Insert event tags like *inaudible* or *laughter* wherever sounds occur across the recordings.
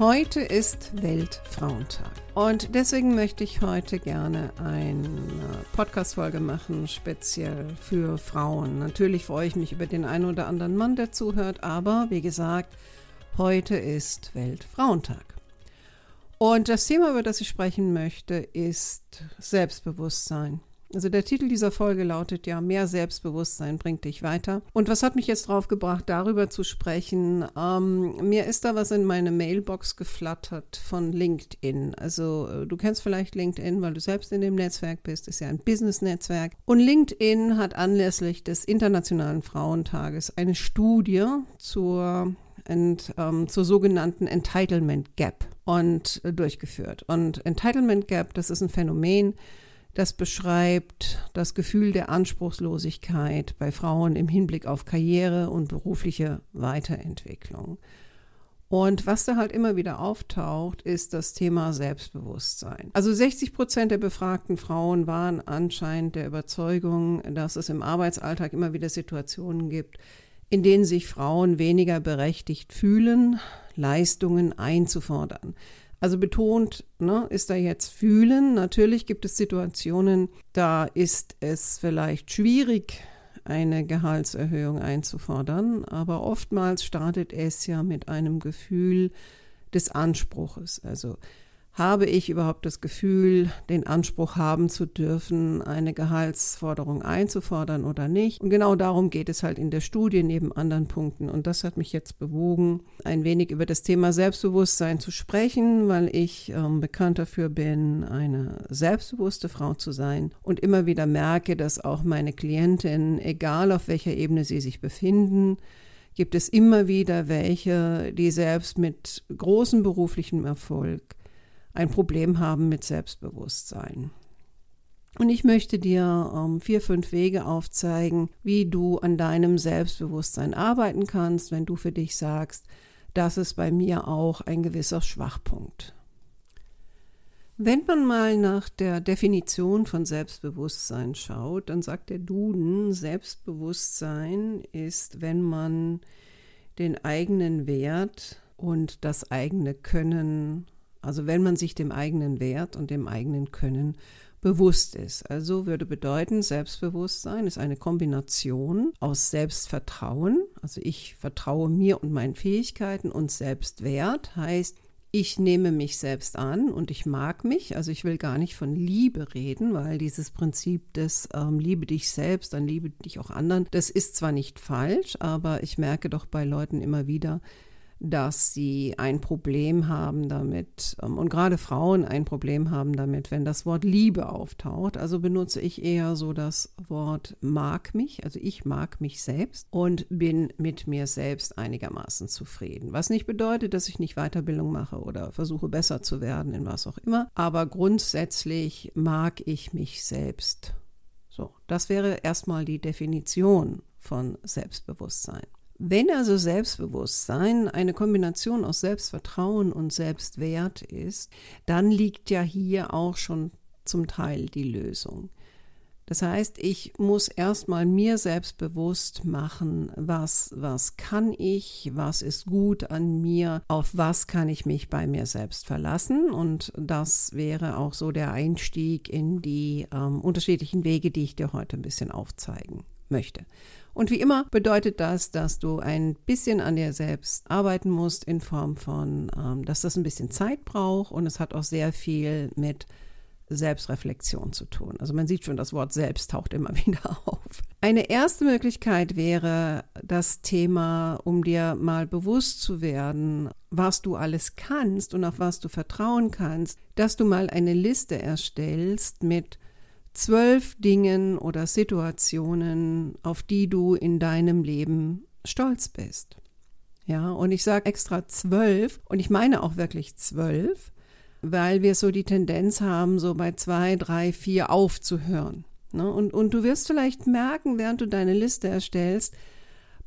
Heute ist Weltfrauentag. Und deswegen möchte ich heute gerne eine Podcast-Folge machen, speziell für Frauen. Natürlich freue ich mich über den einen oder anderen Mann, der zuhört, aber wie gesagt, heute ist Weltfrauentag. Und das Thema, über das ich sprechen möchte, ist Selbstbewusstsein. Also der Titel dieser Folge lautet ja, mehr Selbstbewusstsein bringt dich weiter. Und was hat mich jetzt drauf gebracht, darüber zu sprechen? Ähm, mir ist da was in meine Mailbox geflattert von LinkedIn. Also äh, du kennst vielleicht LinkedIn, weil du selbst in dem Netzwerk bist, ist ja ein Business-Netzwerk. Und LinkedIn hat anlässlich des Internationalen Frauentages eine Studie zur, ent, ähm, zur sogenannten Entitlement Gap und äh, durchgeführt. Und Entitlement Gap, das ist ein Phänomen, das beschreibt das Gefühl der Anspruchslosigkeit bei Frauen im Hinblick auf Karriere und berufliche Weiterentwicklung. Und was da halt immer wieder auftaucht, ist das Thema Selbstbewusstsein. Also 60 Prozent der befragten Frauen waren anscheinend der Überzeugung, dass es im Arbeitsalltag immer wieder Situationen gibt, in denen sich Frauen weniger berechtigt fühlen, Leistungen einzufordern. Also betont ne, ist da jetzt fühlen. Natürlich gibt es Situationen, da ist es vielleicht schwierig, eine Gehaltserhöhung einzufordern, aber oftmals startet es ja mit einem Gefühl des Anspruches. Also habe ich überhaupt das Gefühl, den Anspruch haben zu dürfen, eine Gehaltsforderung einzufordern oder nicht? Und genau darum geht es halt in der Studie neben anderen Punkten. Und das hat mich jetzt bewogen, ein wenig über das Thema Selbstbewusstsein zu sprechen, weil ich ähm, bekannt dafür bin, eine selbstbewusste Frau zu sein und immer wieder merke, dass auch meine Klientinnen, egal auf welcher Ebene sie sich befinden, gibt es immer wieder welche, die selbst mit großem beruflichem Erfolg ein Problem haben mit Selbstbewusstsein. Und ich möchte dir ähm, vier, fünf Wege aufzeigen, wie du an deinem Selbstbewusstsein arbeiten kannst, wenn du für dich sagst, das ist bei mir auch ein gewisser Schwachpunkt. Wenn man mal nach der Definition von Selbstbewusstsein schaut, dann sagt der Duden, Selbstbewusstsein ist, wenn man den eigenen Wert und das eigene Können also wenn man sich dem eigenen Wert und dem eigenen Können bewusst ist. Also würde bedeuten, Selbstbewusstsein ist eine Kombination aus Selbstvertrauen, also ich vertraue mir und meinen Fähigkeiten und Selbstwert heißt, ich nehme mich selbst an und ich mag mich. Also ich will gar nicht von Liebe reden, weil dieses Prinzip des ähm, Liebe dich selbst, dann liebe dich auch anderen, das ist zwar nicht falsch, aber ich merke doch bei Leuten immer wieder, dass sie ein Problem haben damit ähm, und gerade Frauen ein Problem haben damit, wenn das Wort Liebe auftaucht. Also benutze ich eher so das Wort mag mich, also ich mag mich selbst und bin mit mir selbst einigermaßen zufrieden. Was nicht bedeutet, dass ich nicht Weiterbildung mache oder versuche besser zu werden in was auch immer, aber grundsätzlich mag ich mich selbst. So, das wäre erstmal die Definition von Selbstbewusstsein. Wenn also Selbstbewusstsein eine Kombination aus Selbstvertrauen und Selbstwert ist, dann liegt ja hier auch schon zum Teil die Lösung. Das heißt, ich muss erstmal mir selbst bewusst machen, was, was kann ich, was ist gut an mir, auf was kann ich mich bei mir selbst verlassen. Und das wäre auch so der Einstieg in die ähm, unterschiedlichen Wege, die ich dir heute ein bisschen aufzeigen möchte. Und wie immer bedeutet das, dass du ein bisschen an dir selbst arbeiten musst in Form von, ähm, dass das ein bisschen Zeit braucht und es hat auch sehr viel mit Selbstreflexion zu tun. Also man sieht schon, das Wort selbst taucht immer *laughs* wieder auf. Eine erste Möglichkeit wäre das Thema, um dir mal bewusst zu werden, was du alles kannst und auf was du vertrauen kannst, dass du mal eine Liste erstellst mit zwölf Dingen oder Situationen, auf die du in deinem Leben stolz bist. Ja, und ich sage extra zwölf und ich meine auch wirklich zwölf, weil wir so die Tendenz haben, so bei zwei, drei, vier aufzuhören. Ne? Und, und du wirst vielleicht merken, während du deine Liste erstellst,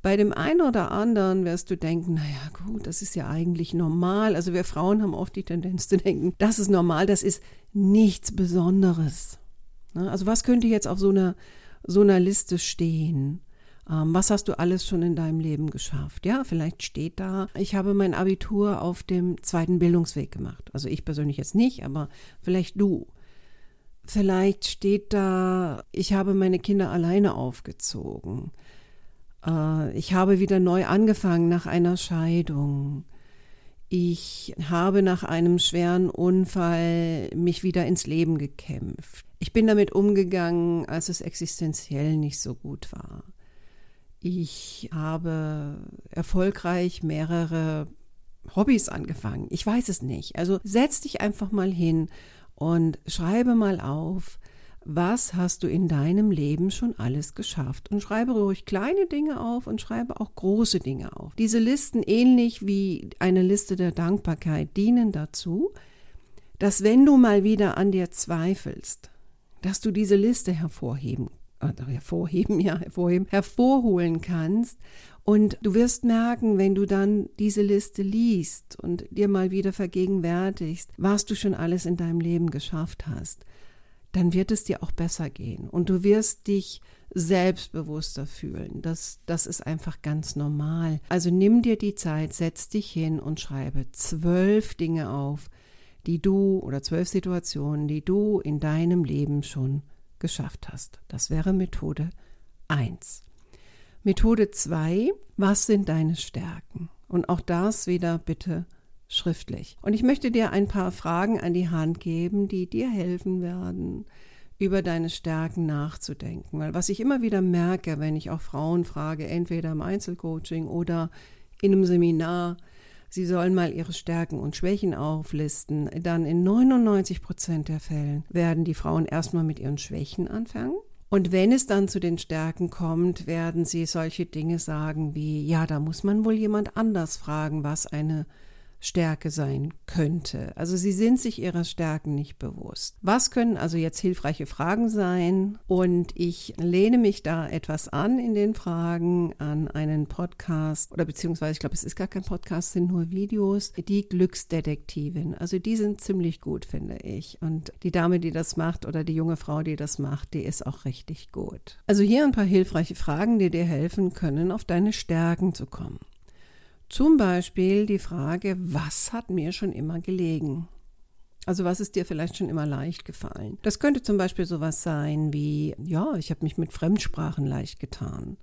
bei dem einen oder anderen wirst du denken, naja gut, das ist ja eigentlich normal. Also wir Frauen haben oft die Tendenz zu denken, das ist normal, das ist nichts Besonderes. Ne? Also was könnte jetzt auf so einer, so einer Liste stehen? Ähm, was hast du alles schon in deinem Leben geschafft? Ja, vielleicht steht da, ich habe mein Abitur auf dem zweiten Bildungsweg gemacht. Also ich persönlich jetzt nicht, aber vielleicht du. Vielleicht steht da, ich habe meine Kinder alleine aufgezogen. Äh, ich habe wieder neu angefangen nach einer Scheidung. Ich habe nach einem schweren Unfall mich wieder ins Leben gekämpft. Ich bin damit umgegangen, als es existenziell nicht so gut war. Ich habe erfolgreich mehrere Hobbys angefangen. Ich weiß es nicht. Also setz dich einfach mal hin und schreibe mal auf, was hast du in deinem Leben schon alles geschafft? Und schreibe ruhig kleine Dinge auf und schreibe auch große Dinge auf. Diese Listen, ähnlich wie eine Liste der Dankbarkeit, dienen dazu, dass wenn du mal wieder an dir zweifelst, dass du diese Liste hervorheben hervorheben, *laughs* ja, hervorheben, hervorholen kannst. Und du wirst merken, wenn du dann diese Liste liest und dir mal wieder vergegenwärtigst, was du schon alles in deinem Leben geschafft hast, dann wird es dir auch besser gehen. Und du wirst dich selbstbewusster fühlen. Das, das ist einfach ganz normal. Also nimm dir die Zeit, setz dich hin und schreibe zwölf Dinge auf, die du oder zwölf Situationen, die du in deinem Leben schon geschafft hast. Das wäre Methode 1. Methode 2, was sind deine Stärken? Und auch das wieder bitte schriftlich. Und ich möchte dir ein paar Fragen an die Hand geben, die dir helfen werden, über deine Stärken nachzudenken. Weil was ich immer wieder merke, wenn ich auch Frauen frage, entweder im Einzelcoaching oder in einem Seminar, sie sollen mal ihre Stärken und Schwächen auflisten, dann in 99 Prozent der Fällen werden die Frauen erstmal mit ihren Schwächen anfangen. Und wenn es dann zu den Stärken kommt, werden sie solche Dinge sagen wie, ja, da muss man wohl jemand anders fragen, was eine Stärke sein könnte. Also sie sind sich ihrer Stärken nicht bewusst. Was können also jetzt hilfreiche Fragen sein? Und ich lehne mich da etwas an in den Fragen an einen Podcast oder beziehungsweise ich glaube, es ist gar kein Podcast, sind nur Videos. Die Glücksdetektivin. Also die sind ziemlich gut, finde ich. Und die Dame, die das macht oder die junge Frau, die das macht, die ist auch richtig gut. Also hier ein paar hilfreiche Fragen, die dir helfen können, auf deine Stärken zu kommen. Zum Beispiel die Frage, was hat mir schon immer gelegen? Also was ist dir vielleicht schon immer leicht gefallen? Das könnte zum Beispiel sowas sein wie, ja, ich habe mich mit Fremdsprachen leicht getan.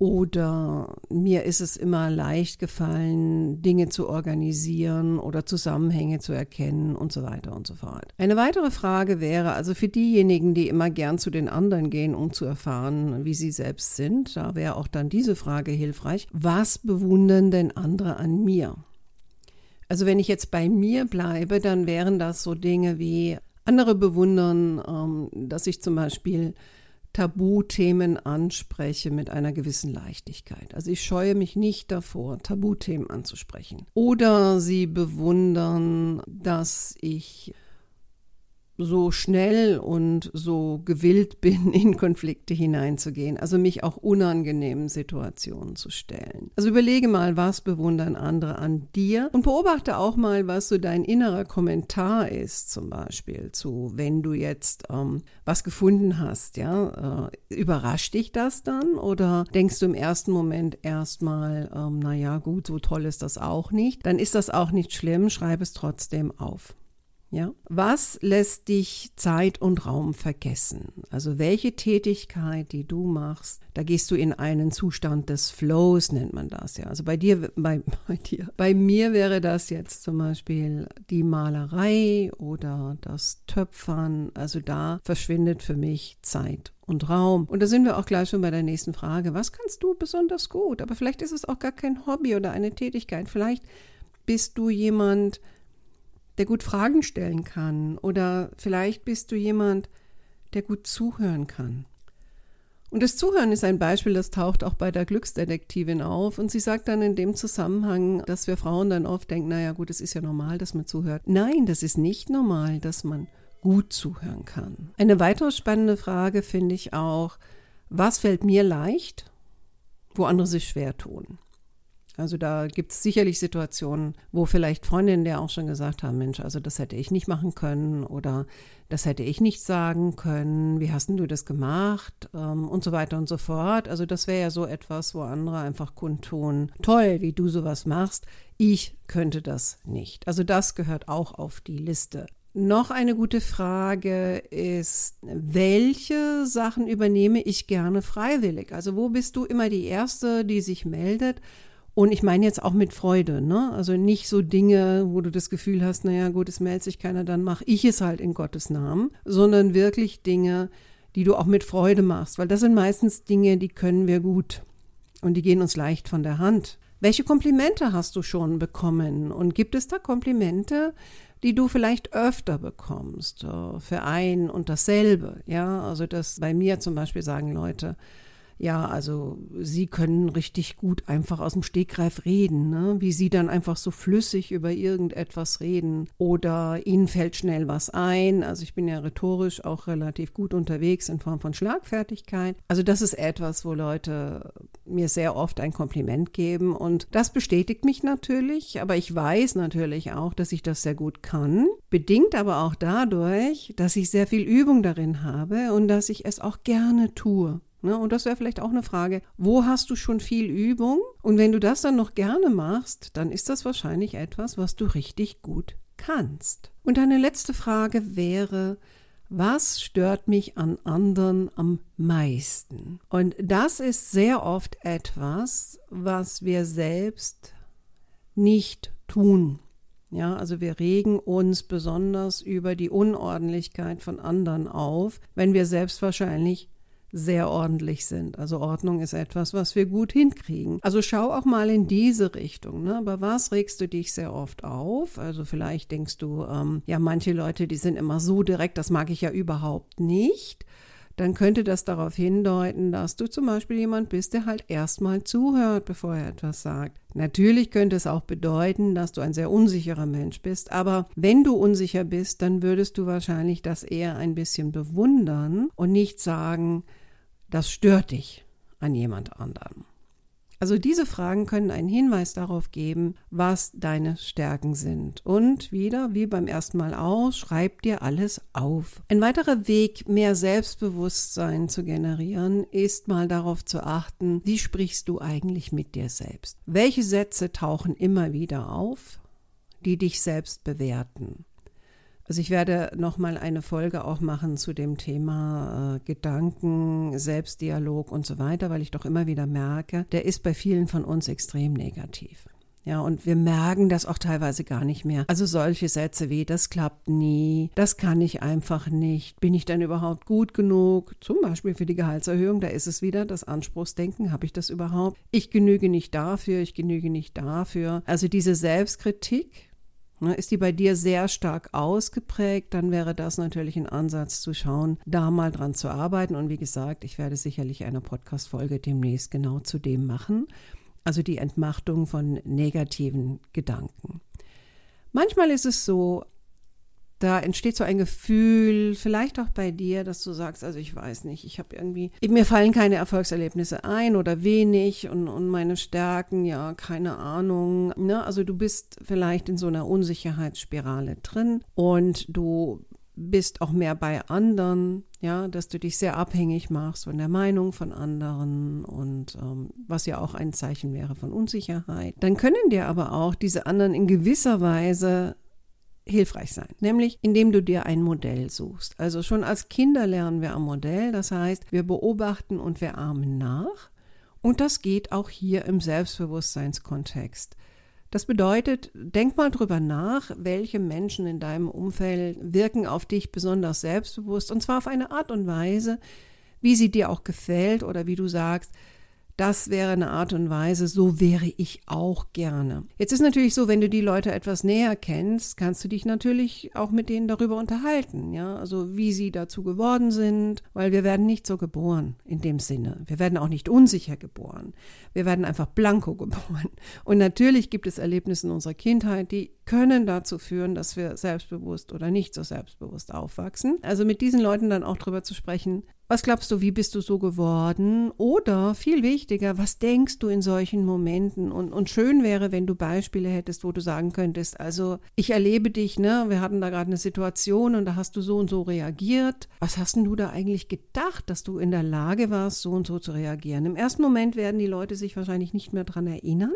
Oder mir ist es immer leicht gefallen, Dinge zu organisieren oder Zusammenhänge zu erkennen und so weiter und so fort. Eine weitere Frage wäre also für diejenigen, die immer gern zu den anderen gehen, um zu erfahren, wie sie selbst sind, da wäre auch dann diese Frage hilfreich. Was bewundern denn andere an mir? Also wenn ich jetzt bei mir bleibe, dann wären das so Dinge wie andere bewundern, ähm, dass ich zum Beispiel Tabuthemen anspreche mit einer gewissen Leichtigkeit. Also ich scheue mich nicht davor, Tabuthemen anzusprechen. Oder sie bewundern, dass ich so schnell und so gewillt bin, *laughs* in Konflikte hineinzugehen, also mich auch unangenehmen Situationen zu stellen. Also überlege mal, was bewundern andere an dir? Und beobachte auch mal, was so dein innerer Kommentar ist, zum Beispiel zu, wenn du jetzt ähm, was gefunden hast, ja, äh, überrascht dich das dann? Oder denkst du im ersten Moment erstmal, ähm, naja, gut, so toll ist das auch nicht, dann ist das auch nicht schlimm, schreib es trotzdem auf. Ja? Was lässt dich Zeit und Raum vergessen? Also welche Tätigkeit, die du machst, da gehst du in einen Zustand des Flows, nennt man das ja. Also bei dir, bei, *laughs* bei dir, bei mir wäre das jetzt zum Beispiel die Malerei oder das Töpfern. Also da verschwindet für mich Zeit und Raum. Und da sind wir auch gleich schon bei der nächsten Frage. Was kannst du besonders gut? Aber vielleicht ist es auch gar kein Hobby oder eine Tätigkeit. Vielleicht bist du jemand, der gut Fragen stellen kann. Oder vielleicht bist du jemand, der gut zuhören kann. Und das Zuhören ist ein Beispiel, das taucht auch bei der Glücksdetektivin auf. Und sie sagt dann in dem Zusammenhang, dass wir Frauen dann oft denken, naja gut, es ist ja normal, dass man zuhört. Nein, das ist nicht normal, dass man gut zuhören kann. Eine weitere spannende Frage finde ich auch, was fällt mir leicht, wo andere sich schwer tun? Also da gibt es sicherlich Situationen, wo vielleicht Freundinnen der auch schon gesagt haben, Mensch, also das hätte ich nicht machen können oder das hätte ich nicht sagen können, wie hast denn du das gemacht ähm, und so weiter und so fort. Also das wäre ja so etwas, wo andere einfach kundtun, toll, wie du sowas machst, ich könnte das nicht. Also das gehört auch auf die Liste. Noch eine gute Frage ist, welche Sachen übernehme ich gerne freiwillig? Also wo bist du immer die Erste, die sich meldet? Und ich meine jetzt auch mit Freude, ne? Also nicht so Dinge, wo du das Gefühl hast, naja, gut, es meldet sich keiner, dann mache ich es halt in Gottes Namen, sondern wirklich Dinge, die du auch mit Freude machst, weil das sind meistens Dinge, die können wir gut und die gehen uns leicht von der Hand. Welche Komplimente hast du schon bekommen? Und gibt es da Komplimente, die du vielleicht öfter bekommst, für ein und dasselbe? Ja, also das bei mir zum Beispiel sagen Leute, ja, also sie können richtig gut einfach aus dem Stegreif reden, ne? wie sie dann einfach so flüssig über irgendetwas reden oder ihnen fällt schnell was ein. Also ich bin ja rhetorisch auch relativ gut unterwegs in Form von Schlagfertigkeit. Also das ist etwas, wo Leute mir sehr oft ein Kompliment geben und das bestätigt mich natürlich, aber ich weiß natürlich auch, dass ich das sehr gut kann, bedingt aber auch dadurch, dass ich sehr viel Übung darin habe und dass ich es auch gerne tue. Ne? Und das wäre vielleicht auch eine Frage, wo hast du schon viel Übung? Und wenn du das dann noch gerne machst, dann ist das wahrscheinlich etwas, was du richtig gut kannst. Und eine letzte Frage wäre, was stört mich an anderen am meisten? Und das ist sehr oft etwas, was wir selbst nicht tun. Ja, also wir regen uns besonders über die Unordentlichkeit von anderen auf, wenn wir selbst wahrscheinlich sehr ordentlich sind. Also Ordnung ist etwas, was wir gut hinkriegen. Also schau auch mal in diese Richtung. Ne? Aber was regst du dich sehr oft auf? Also vielleicht denkst du, ähm, ja, manche Leute, die sind immer so direkt, das mag ich ja überhaupt nicht. Dann könnte das darauf hindeuten, dass du zum Beispiel jemand bist, der halt erstmal zuhört, bevor er etwas sagt. Natürlich könnte es auch bedeuten, dass du ein sehr unsicherer Mensch bist, aber wenn du unsicher bist, dann würdest du wahrscheinlich das eher ein bisschen bewundern und nicht sagen, das stört dich an jemand anderem. Also diese Fragen können einen Hinweis darauf geben, was deine Stärken sind. Und wieder, wie beim ersten Mal aus, schreib dir alles auf. Ein weiterer Weg, mehr Selbstbewusstsein zu generieren, ist mal darauf zu achten, wie sprichst du eigentlich mit dir selbst? Welche Sätze tauchen immer wieder auf, die dich selbst bewerten? Also ich werde nochmal eine Folge auch machen zu dem Thema äh, Gedanken, Selbstdialog und so weiter, weil ich doch immer wieder merke, der ist bei vielen von uns extrem negativ. Ja, und wir merken das auch teilweise gar nicht mehr. Also solche Sätze wie, das klappt nie, das kann ich einfach nicht, bin ich denn überhaupt gut genug? Zum Beispiel für die Gehaltserhöhung, da ist es wieder das Anspruchsdenken, habe ich das überhaupt? Ich genüge nicht dafür, ich genüge nicht dafür. Also diese Selbstkritik, ist die bei dir sehr stark ausgeprägt, dann wäre das natürlich ein Ansatz zu schauen, da mal dran zu arbeiten. Und wie gesagt, ich werde sicherlich eine Podcast-Folge demnächst genau zu dem machen. Also die Entmachtung von negativen Gedanken. Manchmal ist es so, da entsteht so ein Gefühl, vielleicht auch bei dir, dass du sagst, also ich weiß nicht, ich habe irgendwie, mir fallen keine Erfolgserlebnisse ein oder wenig und, und meine Stärken, ja, keine Ahnung. Ne? Also du bist vielleicht in so einer Unsicherheitsspirale drin und du bist auch mehr bei anderen, ja, dass du dich sehr abhängig machst von der Meinung von anderen und ähm, was ja auch ein Zeichen wäre von Unsicherheit. Dann können dir aber auch diese anderen in gewisser Weise hilfreich sein, nämlich indem du dir ein Modell suchst. Also schon als Kinder lernen wir am Modell, das heißt, wir beobachten und wir ahmen nach und das geht auch hier im Selbstbewusstseinskontext. Das bedeutet, denk mal drüber nach, welche Menschen in deinem Umfeld wirken auf dich besonders selbstbewusst und zwar auf eine Art und Weise, wie sie dir auch gefällt oder wie du sagst, Das wäre eine Art und Weise, so wäre ich auch gerne. Jetzt ist natürlich so, wenn du die Leute etwas näher kennst, kannst du dich natürlich auch mit denen darüber unterhalten, ja, also wie sie dazu geworden sind, weil wir werden nicht so geboren in dem Sinne. Wir werden auch nicht unsicher geboren. Wir werden einfach blanko *laughs* geboren. Und natürlich gibt es Erlebnisse in unserer Kindheit, die können dazu führen, dass wir selbstbewusst oder nicht so selbstbewusst aufwachsen. Also mit diesen Leuten dann auch drüber zu sprechen, was glaubst du, wie bist du so geworden? Oder viel wichtiger, was denkst du in solchen Momenten? Und, und schön wäre, wenn du Beispiele hättest, wo du sagen könntest, also ich erlebe dich, ne? Wir hatten da gerade eine Situation und da hast du so und so reagiert. Was hast denn du da eigentlich gedacht, dass du in der Lage warst, so und so zu reagieren? Im ersten Moment werden die Leute sich wahrscheinlich nicht mehr daran erinnern.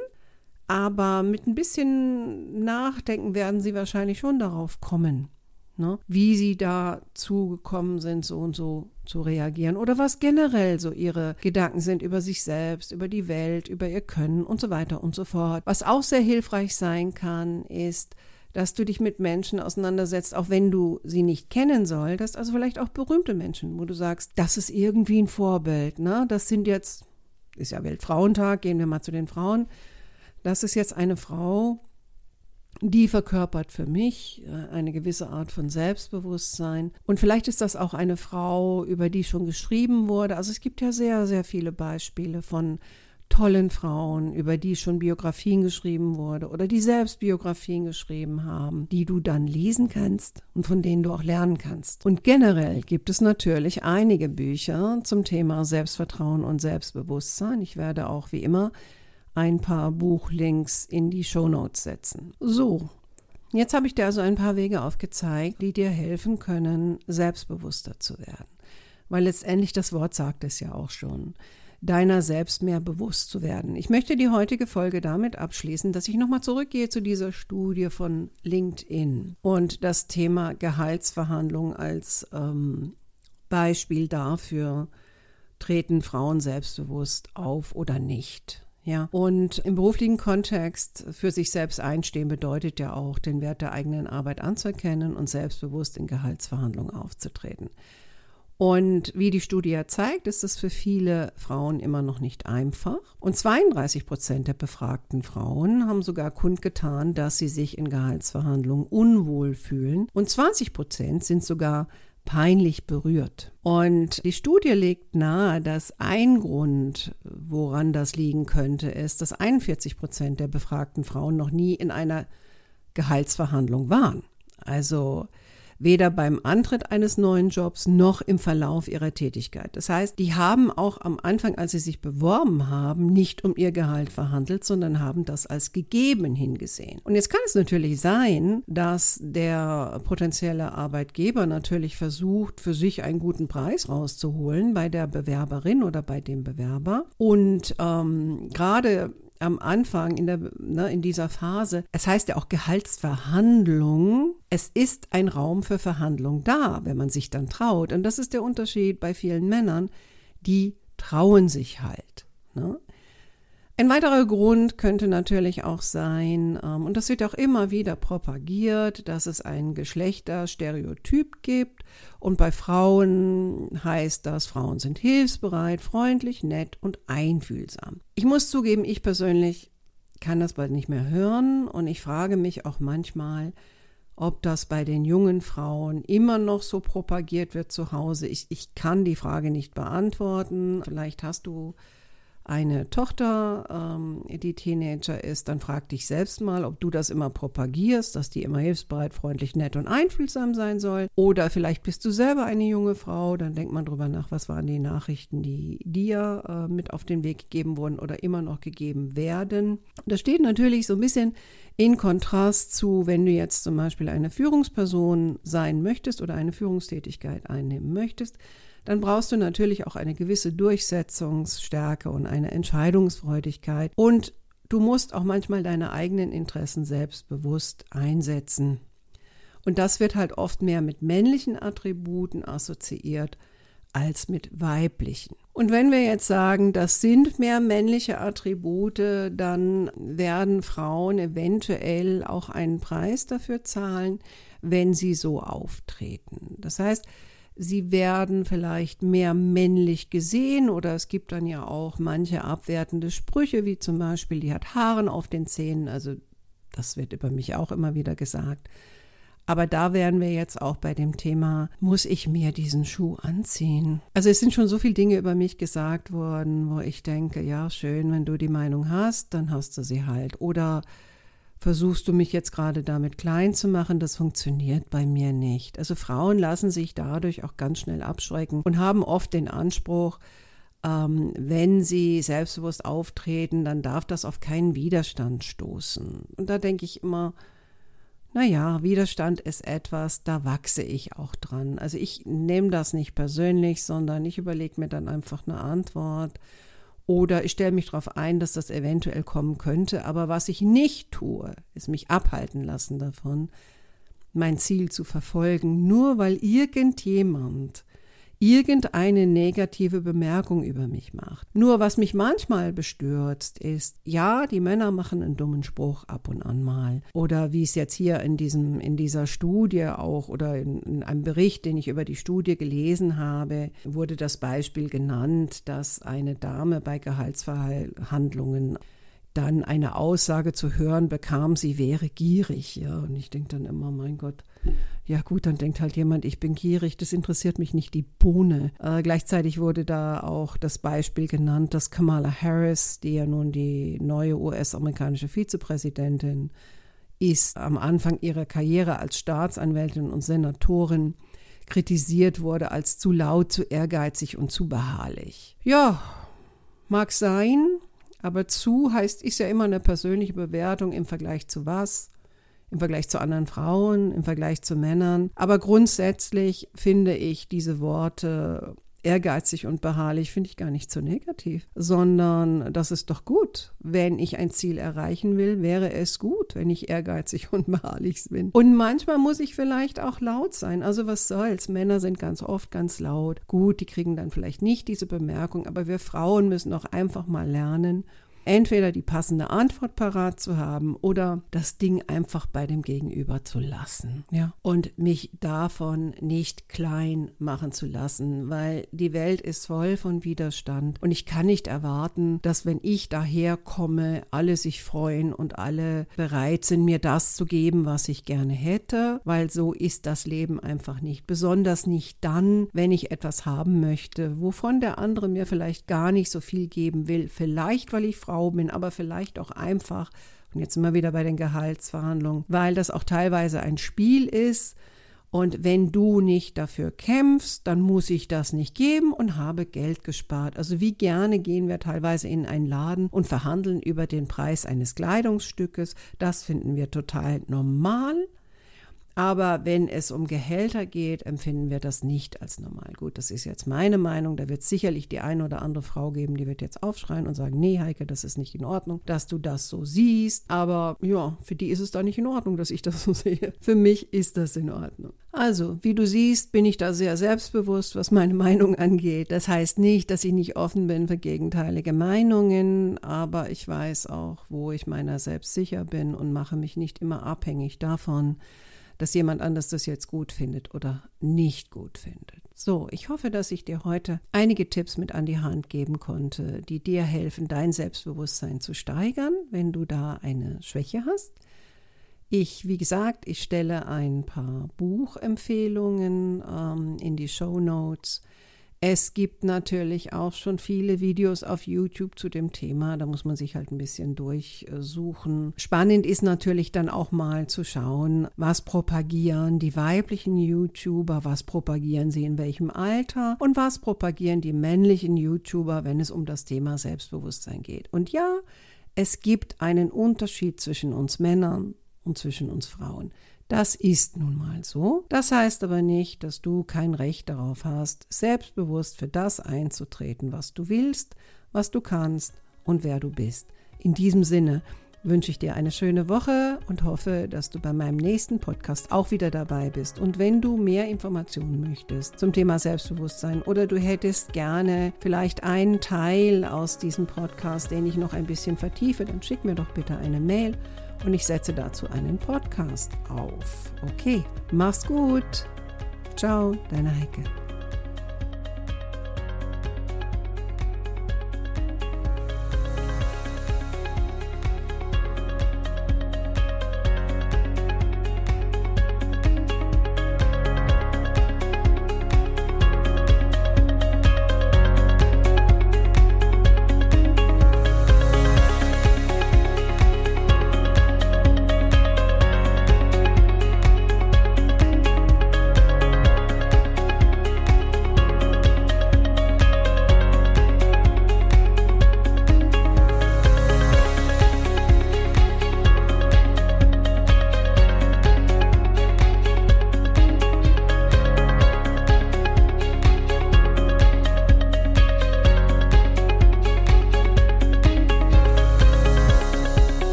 Aber mit ein bisschen Nachdenken werden sie wahrscheinlich schon darauf kommen, ne? wie sie dazu gekommen sind, so und so zu reagieren oder was generell so ihre Gedanken sind über sich selbst, über die Welt, über ihr Können und so weiter und so fort. Was auch sehr hilfreich sein kann, ist, dass du dich mit Menschen auseinandersetzt, auch wenn du sie nicht kennen solltest, also vielleicht auch berühmte Menschen, wo du sagst, das ist irgendwie ein Vorbild, ne? Das sind jetzt, ist ja Weltfrauentag, gehen wir mal zu den Frauen. Das ist jetzt eine Frau, die verkörpert für mich äh, eine gewisse Art von Selbstbewusstsein. Und vielleicht ist das auch eine Frau, über die schon geschrieben wurde. Also es gibt ja sehr, sehr viele Beispiele von tollen Frauen, über die schon Biografien geschrieben wurde oder die selbst Biografien geschrieben haben, die du dann lesen kannst und von denen du auch lernen kannst. Und generell gibt es natürlich einige Bücher zum Thema Selbstvertrauen und Selbstbewusstsein. Ich werde auch wie immer ein paar Buchlinks in die Shownotes setzen. So, jetzt habe ich dir also ein paar Wege aufgezeigt, die dir helfen können, selbstbewusster zu werden. Weil letztendlich das Wort sagt es ja auch schon deiner selbst mehr bewusst zu werden. Ich möchte die heutige Folge damit abschließen, dass ich nochmal zurückgehe zu dieser Studie von LinkedIn und das Thema Gehaltsverhandlung als ähm, Beispiel dafür, treten Frauen selbstbewusst auf oder nicht. Ja, und im beruflichen Kontext für sich selbst einstehen bedeutet ja auch, den Wert der eigenen Arbeit anzuerkennen und selbstbewusst in Gehaltsverhandlungen aufzutreten. Und wie die Studie zeigt, ist es für viele Frauen immer noch nicht einfach. Und 32 Prozent der befragten Frauen haben sogar kundgetan, dass sie sich in Gehaltsverhandlungen unwohl fühlen. Und 20 Prozent sind sogar peinlich berührt. Und die Studie legt nahe, dass ein Grund, woran das liegen könnte, ist, dass 41 Prozent der befragten Frauen noch nie in einer Gehaltsverhandlung waren. Also weder beim Antritt eines neuen Jobs noch im Verlauf ihrer Tätigkeit. Das heißt, die haben auch am Anfang, als sie sich beworben haben, nicht um ihr Gehalt verhandelt, sondern haben das als gegeben hingesehen. Und jetzt kann es natürlich sein, dass der potenzielle Arbeitgeber natürlich versucht, für sich einen guten Preis rauszuholen bei der Bewerberin oder bei dem Bewerber. Und ähm, gerade am Anfang in, der, ne, in dieser Phase, es heißt ja auch Gehaltsverhandlung, es ist ein Raum für Verhandlung da, wenn man sich dann traut. Und das ist der Unterschied bei vielen Männern, die trauen sich halt. Ne? Ein weiterer Grund könnte natürlich auch sein, ähm, und das wird auch immer wieder propagiert, dass es ein Geschlechterstereotyp gibt. Und bei Frauen heißt das, Frauen sind hilfsbereit, freundlich, nett und einfühlsam. Ich muss zugeben, ich persönlich kann das bald nicht mehr hören und ich frage mich auch manchmal, ob das bei den jungen Frauen immer noch so propagiert wird zu Hause. Ich, ich kann die Frage nicht beantworten. Vielleicht hast du eine Tochter, ähm, die Teenager ist, dann frag dich selbst mal, ob du das immer propagierst, dass die immer hilfsbereit, freundlich, nett und einfühlsam sein soll. Oder vielleicht bist du selber eine junge Frau, dann denk mal drüber nach, was waren die Nachrichten, die dir äh, mit auf den Weg gegeben wurden oder immer noch gegeben werden. Das steht natürlich so ein bisschen in Kontrast zu, wenn du jetzt zum Beispiel eine Führungsperson sein möchtest oder eine Führungstätigkeit einnehmen möchtest dann brauchst du natürlich auch eine gewisse Durchsetzungsstärke und eine Entscheidungsfreudigkeit. Und du musst auch manchmal deine eigenen Interessen selbstbewusst einsetzen. Und das wird halt oft mehr mit männlichen Attributen assoziiert als mit weiblichen. Und wenn wir jetzt sagen, das sind mehr männliche Attribute, dann werden Frauen eventuell auch einen Preis dafür zahlen, wenn sie so auftreten. Das heißt, Sie werden vielleicht mehr männlich gesehen oder es gibt dann ja auch manche abwertende Sprüche, wie zum Beispiel, die hat Haaren auf den Zähnen. Also das wird über mich auch immer wieder gesagt. Aber da wären wir jetzt auch bei dem Thema, muss ich mir diesen Schuh anziehen? Also es sind schon so viele Dinge über mich gesagt worden, wo ich denke, ja, schön, wenn du die Meinung hast, dann hast du sie halt. Oder versuchst du mich jetzt gerade damit klein zu machen, das funktioniert bei mir nicht. Also Frauen lassen sich dadurch auch ganz schnell abschrecken und haben oft den Anspruch, ähm, wenn sie selbstbewusst auftreten, dann darf das auf keinen Widerstand stoßen. Und da denke ich immer, naja, Widerstand ist etwas, da wachse ich auch dran. Also ich nehme das nicht persönlich, sondern ich überlege mir dann einfach eine Antwort oder ich stelle mich darauf ein, dass das eventuell kommen könnte. Aber was ich nicht tue, ist mich abhalten lassen davon, mein Ziel zu verfolgen, nur weil irgendjemand irgendeine negative Bemerkung über mich macht. Nur was mich manchmal bestürzt ist, ja, die Männer machen einen dummen Spruch ab und an mal. Oder wie es jetzt hier in, diesem, in dieser Studie auch oder in, in einem Bericht, den ich über die Studie gelesen habe, wurde das Beispiel genannt, dass eine Dame bei Gehaltsverhandlungen dann eine Aussage zu hören bekam, sie wäre gierig. Ja, und ich denke dann immer, mein Gott, ja gut, dann denkt halt jemand, ich bin gierig, das interessiert mich nicht die Bohne. Äh, gleichzeitig wurde da auch das Beispiel genannt, dass Kamala Harris, die ja nun die neue US-amerikanische Vizepräsidentin ist, am Anfang ihrer Karriere als Staatsanwältin und Senatorin kritisiert wurde als zu laut, zu ehrgeizig und zu beharrlich. Ja, mag sein, aber zu heißt, ist ja immer eine persönliche Bewertung im Vergleich zu was im Vergleich zu anderen Frauen, im Vergleich zu Männern. Aber grundsätzlich finde ich diese Worte ehrgeizig und beharrlich finde ich gar nicht so negativ, sondern das ist doch gut. Wenn ich ein Ziel erreichen will, wäre es gut, wenn ich ehrgeizig und beharrlich bin. Und manchmal muss ich vielleicht auch laut sein. Also was soll's? Männer sind ganz oft ganz laut. Gut, die kriegen dann vielleicht nicht diese Bemerkung, aber wir Frauen müssen auch einfach mal lernen, entweder die passende Antwort parat zu haben oder das Ding einfach bei dem Gegenüber zu lassen. Ja. Und mich davon nicht klein machen zu lassen, weil die Welt ist voll von Widerstand und ich kann nicht erwarten, dass wenn ich daherkomme, alle sich freuen und alle bereit sind, mir das zu geben, was ich gerne hätte, weil so ist das Leben einfach nicht. Besonders nicht dann, wenn ich etwas haben möchte, wovon der andere mir vielleicht gar nicht so viel geben will. Vielleicht, weil ich Frau Bin, aber vielleicht auch einfach, und jetzt wir wieder bei den Gehaltsverhandlungen, weil das auch teilweise ein Spiel ist. Und wenn du nicht dafür kämpfst, dann muss ich das nicht geben und habe Geld gespart. Also wie gerne gehen wir teilweise in einen Laden und verhandeln über den Preis eines Kleidungsstückes. Das finden wir total normal. Aber wenn es um Gehälter geht, empfinden wir das nicht als normal. Gut, das ist jetzt meine Meinung. Da wird es sicherlich die eine oder andere Frau geben, die wird jetzt aufschreien und sagen, nee, Heike, das ist nicht in Ordnung, dass du das so siehst. Aber ja, für die ist es da nicht in Ordnung, dass ich das so *laughs* sehe. Für mich ist das in Ordnung. Also, wie du siehst, bin ich da sehr selbstbewusst, was meine *laughs* Meinung angeht. Das heißt nicht, dass ich nicht offen bin für gegenteilige Meinungen, aber ich weiß auch, wo ich meiner selbst sicher bin und mache mich nicht immer abhängig davon, dass jemand anders das jetzt gut findet oder nicht gut findet. So, ich hoffe, dass ich dir heute einige Tipps mit an die Hand geben konnte, die dir helfen, dein Selbstbewusstsein zu steigern, wenn du da eine Schwäche hast. Ich, wie gesagt, ich stelle ein paar Buchempfehlungen ähm, in die Show Notes. Es gibt natürlich auch schon viele Videos auf YouTube zu dem Thema. Da muss man sich halt ein bisschen durchsuchen. Spannend ist natürlich dann auch mal zu schauen, was propagieren die weiblichen YouTuber, was propagieren sie in welchem Alter und was propagieren die männlichen YouTuber, wenn es um das Thema Selbstbewusstsein geht. Und ja, es gibt einen Unterschied zwischen uns Männern und zwischen uns Frauen. Das ist nun mal so. Das heißt aber nicht, dass du kein Recht darauf hast, selbstbewusst für das einzutreten, was du willst, was du kannst und wer du bist. In diesem Sinne wünsche ich dir eine schöne Woche und hoffe, dass du bei meinem nächsten Podcast auch wieder dabei bist. Und wenn du mehr Informationen möchtest zum Thema Selbstbewusstsein oder du hättest gerne vielleicht einen Teil aus diesem Podcast, den ich noch ein bisschen vertiefe, dann schick mir doch bitte eine Mail und ich setze dazu einen Podcast auf. Okay, mach's gut. Ciao, deine Heike.